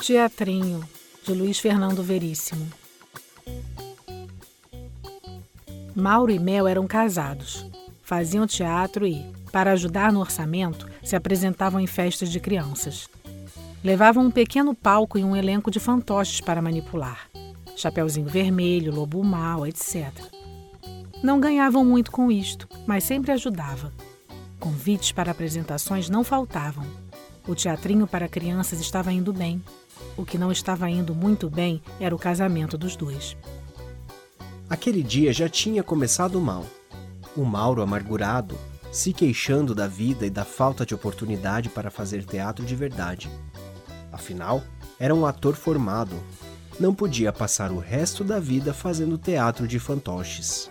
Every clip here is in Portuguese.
Teatrinho, de Luiz Fernando Veríssimo. Mauro e Mel eram casados. Faziam teatro e, para ajudar no orçamento, se apresentavam em festas de crianças. Levavam um pequeno palco e um elenco de fantoches para manipular. Chapeuzinho Vermelho, Lobo Mal, etc. Não ganhavam muito com isto, mas sempre ajudava. Convites para apresentações não faltavam. O teatrinho para crianças estava indo bem. O que não estava indo muito bem era o casamento dos dois. Aquele dia já tinha começado mal. O Mauro, amargurado, se queixando da vida e da falta de oportunidade para fazer teatro de verdade. Afinal, era um ator formado. Não podia passar o resto da vida fazendo teatro de fantoches.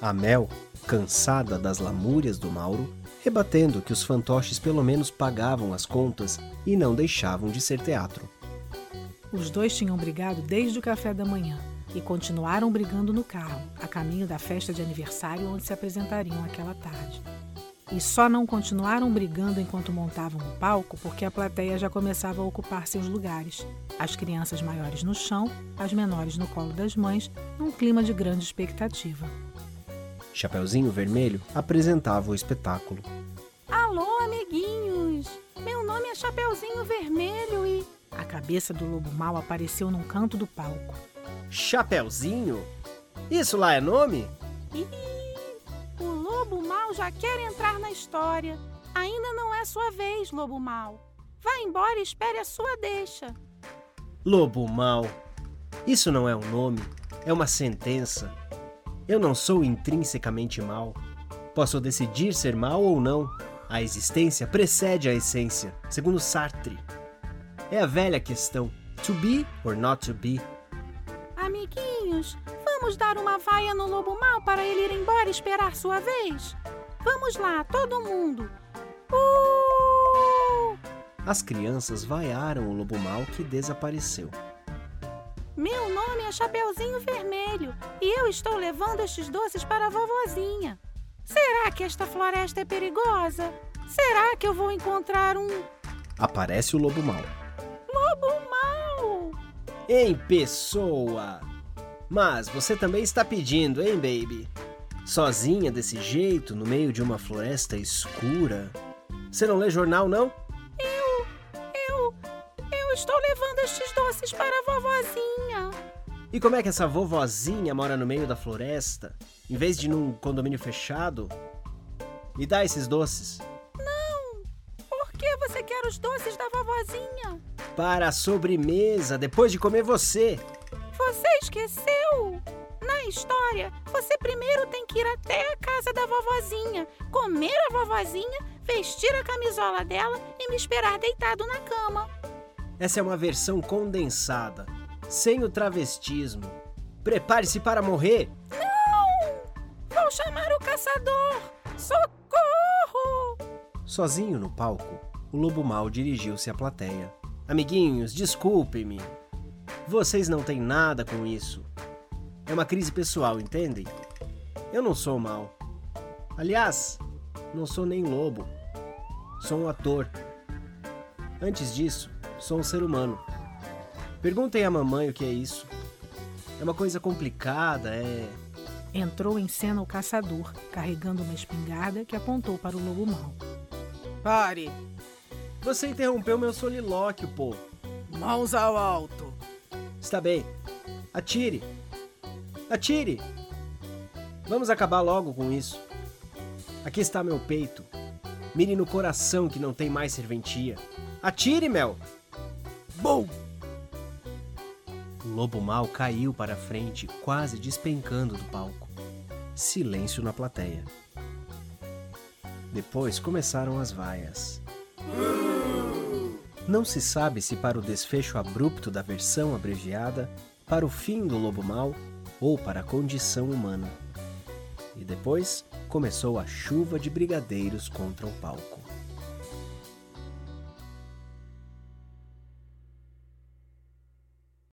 A Mel, cansada das lamúrias do Mauro, rebatendo que os fantoches pelo menos pagavam as contas e não deixavam de ser teatro. Os dois tinham brigado desde o café da manhã e continuaram brigando no carro, a caminho da festa de aniversário onde se apresentariam aquela tarde. E só não continuaram brigando enquanto montavam o palco porque a plateia já começava a ocupar seus lugares. As crianças maiores no chão, as menores no colo das mães, num clima de grande expectativa. Chapeuzinho Vermelho apresentava o espetáculo. Alô, amiguinhos! Meu nome é Chapeuzinho Vermelho e. A cabeça do lobo mal apareceu num canto do palco. Chapeuzinho? Isso lá é nome? Ih, o lobo mal já quer entrar na história. Ainda não é sua vez, lobo mal. Vá embora e espere a sua deixa. Lobo mal. Isso não é um nome, é uma sentença. Eu não sou intrinsecamente mal. Posso decidir ser mal ou não. A existência precede a essência, segundo Sartre. É a velha questão: to be or not to be. Amiguinhos, vamos dar uma vaia no lobo mal para ele ir embora e esperar sua vez? Vamos lá, todo mundo! Uh! As crianças vaiaram o lobo mal que desapareceu. Meu nome é Chapeuzinho Vermelho e eu estou levando estes doces para a vovozinha. Será que esta floresta é perigosa? Será que eu vou encontrar um. Aparece o lobo mal. Lobo mau! Em pessoa! Mas você também está pedindo, hein, baby? Sozinha desse jeito, no meio de uma floresta escura? Você não lê jornal, não? Eu. Eu. Eu estou levando estes doces para a vovozinha. E como é que essa vovozinha mora no meio da floresta, em vez de num condomínio fechado? Me dá esses doces. Não! Por que você quer os doces da vovozinha? Para a sobremesa, depois de comer você. Você esqueceu? Na história, você primeiro tem que ir até a casa da vovozinha, comer a vovozinha, vestir a camisola dela e me esperar deitado na cama. Essa é uma versão condensada, sem o travestismo. Prepare-se para morrer. Vou chamar o caçador! Socorro! Sozinho no palco, o lobo mal dirigiu-se à plateia. Amiguinhos, desculpem-me. Vocês não têm nada com isso. É uma crise pessoal, entendem? Eu não sou mal. Aliás, não sou nem lobo. Sou um ator. Antes disso, sou um ser humano. Perguntem à mamãe o que é isso. É uma coisa complicada, é. Entrou em cena o caçador, carregando uma espingarda que apontou para o lobo mau. Pare! Você interrompeu meu solilóquio, pô. Mãos ao alto! Está bem. Atire. Atire. Vamos acabar logo com isso. Aqui está meu peito. Mire no coração que não tem mais serventia. Atire, Mel. Bom! Lobo mal caiu para frente, quase despencando do palco. Silêncio na plateia. Depois começaram as vaias. Não se sabe se para o desfecho abrupto da versão abreviada, para o fim do lobo mal ou para a condição humana. E depois começou a chuva de brigadeiros contra o palco.